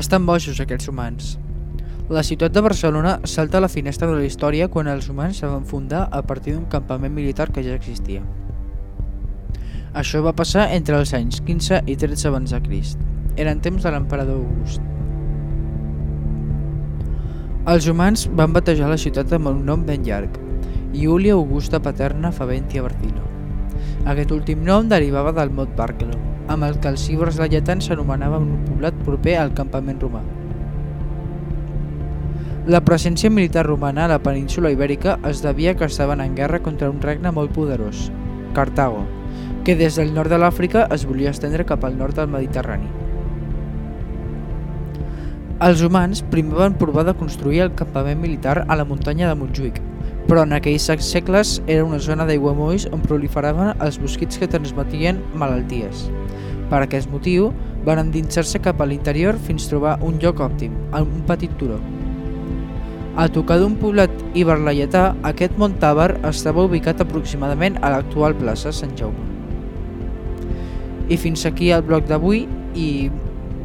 Estan bojos aquests humans. La ciutat de Barcelona salta a la finestra de la història quan els humans se van fundar a partir d'un campament militar que ja existia. Això va passar entre els anys 15 i 13 abans de Crist. Eren temps de l'emperador August. Els humans van batejar la ciutat amb un nom ben llarg, Iulia Augusta Paterna Faventia Barcino. Aquest últim nom derivava del mot Barcelo, amb el que els cibres lletans s'anomenava un poblat proper al campament romà. La presència militar romana a la península ibèrica es devia que estaven en guerra contra un regne molt poderós, Cartago, que des del nord de l'Àfrica es volia estendre cap al nord del Mediterrani. Els humans primer van provar de construir el campament militar a la muntanya de Montjuïc, però en aquells segles era una zona d'aiguamolls on proliferaven els mosquits que transmetien malalties. Per aquest motiu, van endinsar-se cap a l'interior fins trobar un lloc òptim, un petit turó. A tocar d'un poblat iberlaietà, aquest Montàver estava ubicat aproximadament a l'actual plaça Sant Jaume. I fins aquí el bloc d'avui i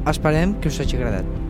esperem que us hagi agradat.